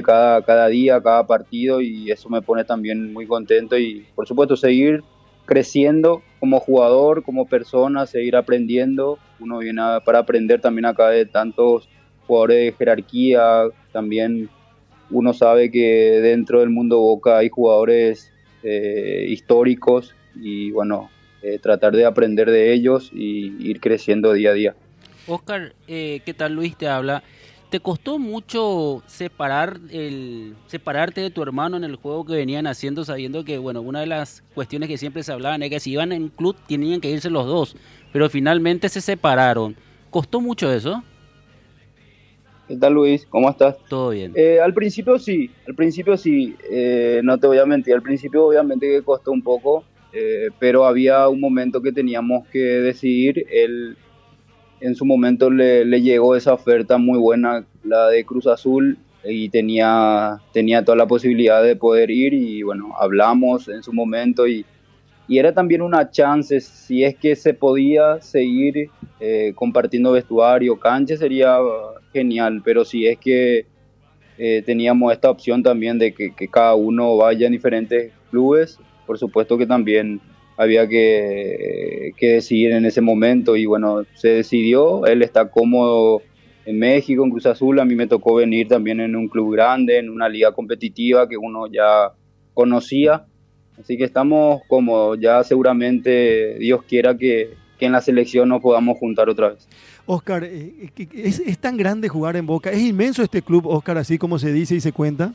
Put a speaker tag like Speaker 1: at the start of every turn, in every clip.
Speaker 1: cada, cada día, cada partido y eso me pone también muy contento y por supuesto seguir creciendo como jugador, como persona, seguir aprendiendo. Uno viene para aprender también acá de tantos jugadores de jerarquía, también uno sabe que dentro del mundo Boca hay jugadores eh, históricos y bueno, eh, tratar de aprender de ellos y ir creciendo día a día.
Speaker 2: Oscar, eh, ¿qué tal Luis te habla? ¿Te costó mucho separar el, separarte de tu hermano en el juego que venían haciendo, sabiendo que, bueno, una de las cuestiones que siempre se hablaban es que si iban en club tenían que irse los dos, pero finalmente se separaron. ¿Costó mucho eso?
Speaker 1: ¿Qué tal Luis? ¿Cómo estás?
Speaker 2: Todo bien.
Speaker 1: Eh, al principio sí, al principio sí, eh, no te voy a mentir, al principio obviamente que costó un poco, eh, pero había un momento que teníamos que decidir, él en su momento le, llegó esa oferta muy buena, la de Cruz Azul, y tenía, tenía toda la posibilidad de poder ir y bueno, hablamos en su momento y, y era también una chance, si es que se podía seguir eh, compartiendo vestuario, cancha, sería genial, pero si es que eh, teníamos esta opción también de que, que cada uno vaya en diferentes clubes, por supuesto que también había que, que, decidir en ese momento y bueno, se decidió, él está cómodo en México, en Cruz Azul, a mí me tocó venir también en un club grande, en una liga competitiva que uno ya conocía, así que estamos como ya seguramente Dios quiera que, que en la selección nos podamos juntar otra vez.
Speaker 3: Oscar, eh, ¿es, ¿es tan grande jugar en Boca? ¿Es inmenso este club, Oscar, así como se dice y se cuenta?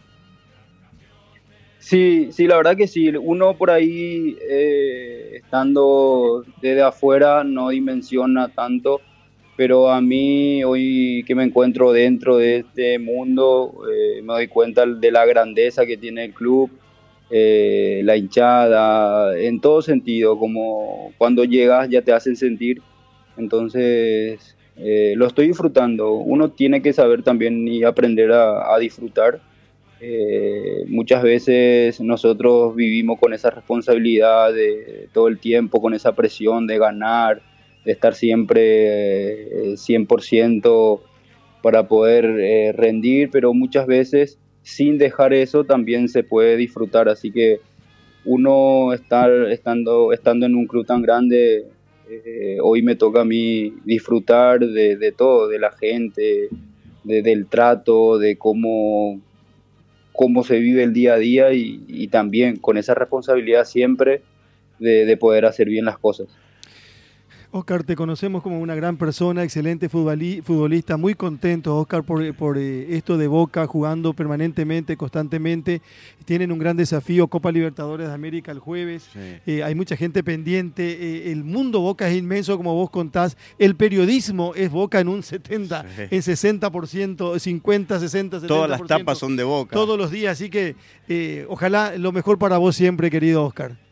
Speaker 1: Sí, sí, la verdad que sí. Uno por ahí, eh, estando desde afuera, no dimensiona tanto, pero a mí, hoy que me encuentro dentro de este mundo, eh, me doy cuenta de la grandeza que tiene el club, eh, la hinchada, en todo sentido, como cuando llegas ya te hacen sentir. Entonces, lo estoy disfrutando. Uno tiene que saber también y aprender a disfrutar eh, muchas veces nosotros vivimos con esa responsabilidad de todo el tiempo, con esa presión de ganar, de estar siempre 100% eh, para poder eh, rendir, pero muchas veces sin dejar eso también se puede disfrutar. Así que uno estar estando, estando en un club tan grande, hoy me toca a mí disfrutar de, todo, de la gente, del trato, de cómo cómo se vive el día a día y, también con esa responsabilidad siempre de poder hacer bien las cosas.
Speaker 3: Oscar, te conocemos como una gran persona, excelente futbolista, muy contento, Oscar, por, eh, esto de Boca, jugando permanentemente, constantemente. Tienen un gran desafío, Copa Libertadores de América el jueves. Eh, hay mucha gente pendiente. Eh, el mundo Boca es inmenso, como vos contás. El periodismo es Boca en un 70, en 60%, 50, 60, 70%.
Speaker 4: Todas las tapas son de Boca.
Speaker 3: Todos los días, así que ojalá lo mejor para vos siempre, querido Oscar.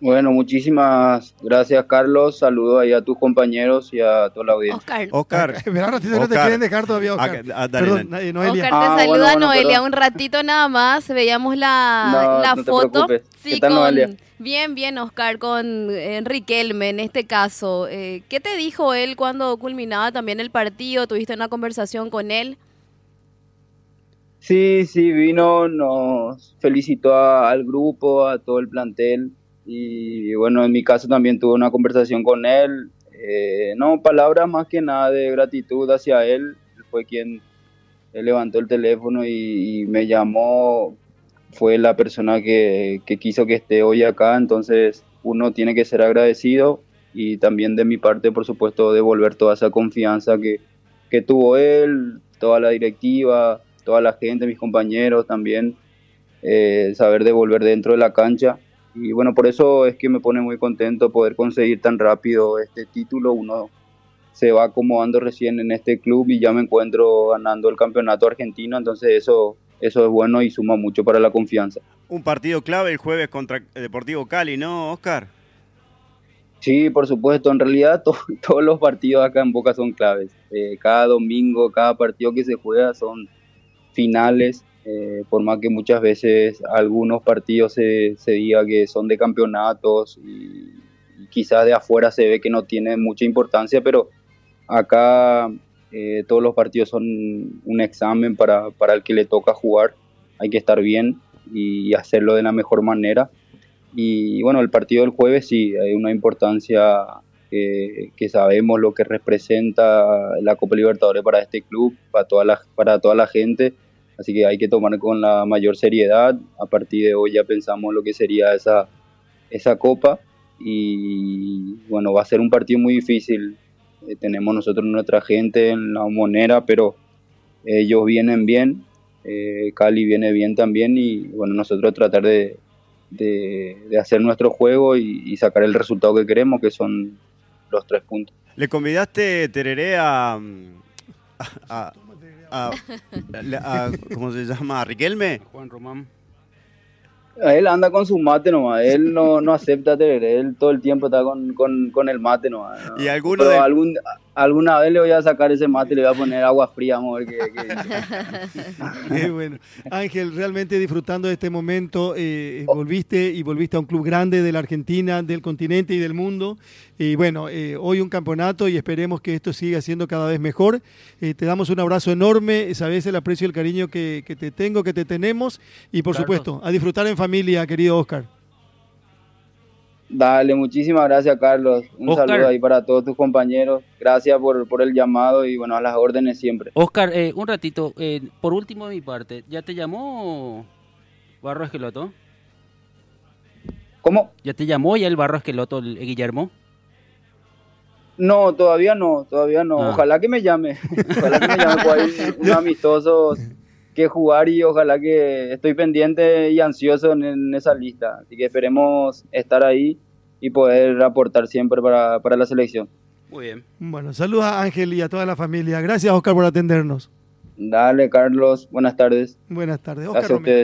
Speaker 1: Bueno, muchísimas gracias, Carlos. Saludos ahí a tus compañeros y a toda la audiencia.
Speaker 2: Oscar.
Speaker 4: Oscar.
Speaker 3: Pero no te quieren dejar todavía, Oscar.
Speaker 2: Ah, Perdón, Noelia. Oscar, te ah, saluda Noelia un ratito nada más. Veíamos la, la foto.
Speaker 1: sí, con... Noelia?
Speaker 2: Bien, bien, Oscar, con Enrique Elme en este caso. Eh, ¿Qué te dijo él cuando culminaba también el partido? ¿Tuviste una conversación con él?
Speaker 1: Sí, sí, vino, nos felicitó al grupo, a todo el plantel y bueno, en mi caso también tuve una conversación con él. Eh, no, palabras más que nada de gratitud hacia él. Él fue quien levantó el teléfono y, me llamó. Fue la persona que, quiso que esté hoy acá. Entonces uno tiene que ser agradecido y también de mi parte, por supuesto, devolver toda esa confianza que, que tuvo él, toda la directiva, toda la gente, mis compañeros también. Eh, saber devolver dentro de la cancha y bueno, por eso es que me pone muy contento poder conseguir tan rápido este título. Uno se va acomodando recién en este club y ya me encuentro ganando el campeonato argentino, entonces eso, eso es bueno y suma mucho para la confianza.
Speaker 4: Un partido clave el jueves contra Deportivo Cali, ¿no, Oscar?
Speaker 1: Sí, por supuesto. En realidad todos los partidos acá en Boca son claves. Eh, cada domingo, cada partido que se juega son finales eh, por más que muchas veces algunos partidos se, se diga que son de campeonatos y, quizás de afuera se ve que no tiene mucha importancia, pero acá eh, todos los partidos son un examen para, para el que le toca jugar, hay que estar bien y hacerlo de la mejor manera. Y bueno, el partido del jueves sí, hay una importancia que, que sabemos lo que representa la Copa Libertadores para este club, para toda la, para toda la gente Así que hay que tomar con la mayor seriedad. A partir de hoy ya pensamos lo que sería esa, esa copa. Y bueno, va a ser un partido muy difícil. Eh, tenemos nosotros nuestra gente en la monera, pero ellos vienen bien. Eh, Cali viene bien también. Y bueno, nosotros tratar de, de, hacer nuestro juego y, sacar el resultado que queremos, que son los tres puntos.
Speaker 4: ¿Le convidaste, Tereré, a, a, a, ¿cómo se llama? ¿A Riquelme?
Speaker 2: Juan Román.
Speaker 1: Él anda con su mate nomás, él no, no acepta tener, él todo el tiempo está con, con, con el mate nomás.
Speaker 4: ¿Y alguno de...
Speaker 1: algún, alguna vez le voy a sacar ese mate y le voy a poner agua fría, amor. Que,
Speaker 3: Qué bueno. Ángel, realmente disfrutando de este momento, eh, volviste y volviste a un club grande de la Argentina, del continente y del mundo. Y bueno, eh, hoy un campeonato y esperemos que esto siga siendo cada vez mejor. Eh, te damos un abrazo enorme, sabes el aprecio y el cariño que, que te tengo, que te tenemos y por supuesto, a disfrutar en familia, querido Oscar.
Speaker 1: Dale, muchísimas gracias, Carlos. Un saludo ahí para todos tus compañeros. Gracias por, por el llamado y bueno, a las órdenes siempre.
Speaker 2: Oscar, eh, un ratito, eh, por último de mi parte, ¿ya te llamó Barro Esqueloto?
Speaker 1: ¿Cómo?
Speaker 2: ¿Ya te llamó ya el Barro Esqueloto, el, Guillermo?
Speaker 1: No, todavía no, todavía no. Ah. Ojalá que me llame. Ojalá que me llame, pues un amistoso que jugar y ojalá que estoy pendiente y ansioso en, esa lista. Así que esperemos estar ahí y poder aportar siempre para, para la selección.
Speaker 2: Muy bien.
Speaker 3: Bueno, saludos a Ángel y a toda la familia. Gracias, Oscar, por atendernos.
Speaker 1: Dale, Carlos. Buenas tardes.
Speaker 3: Buenas tardes.
Speaker 1: Oscar Gracias a ustedes.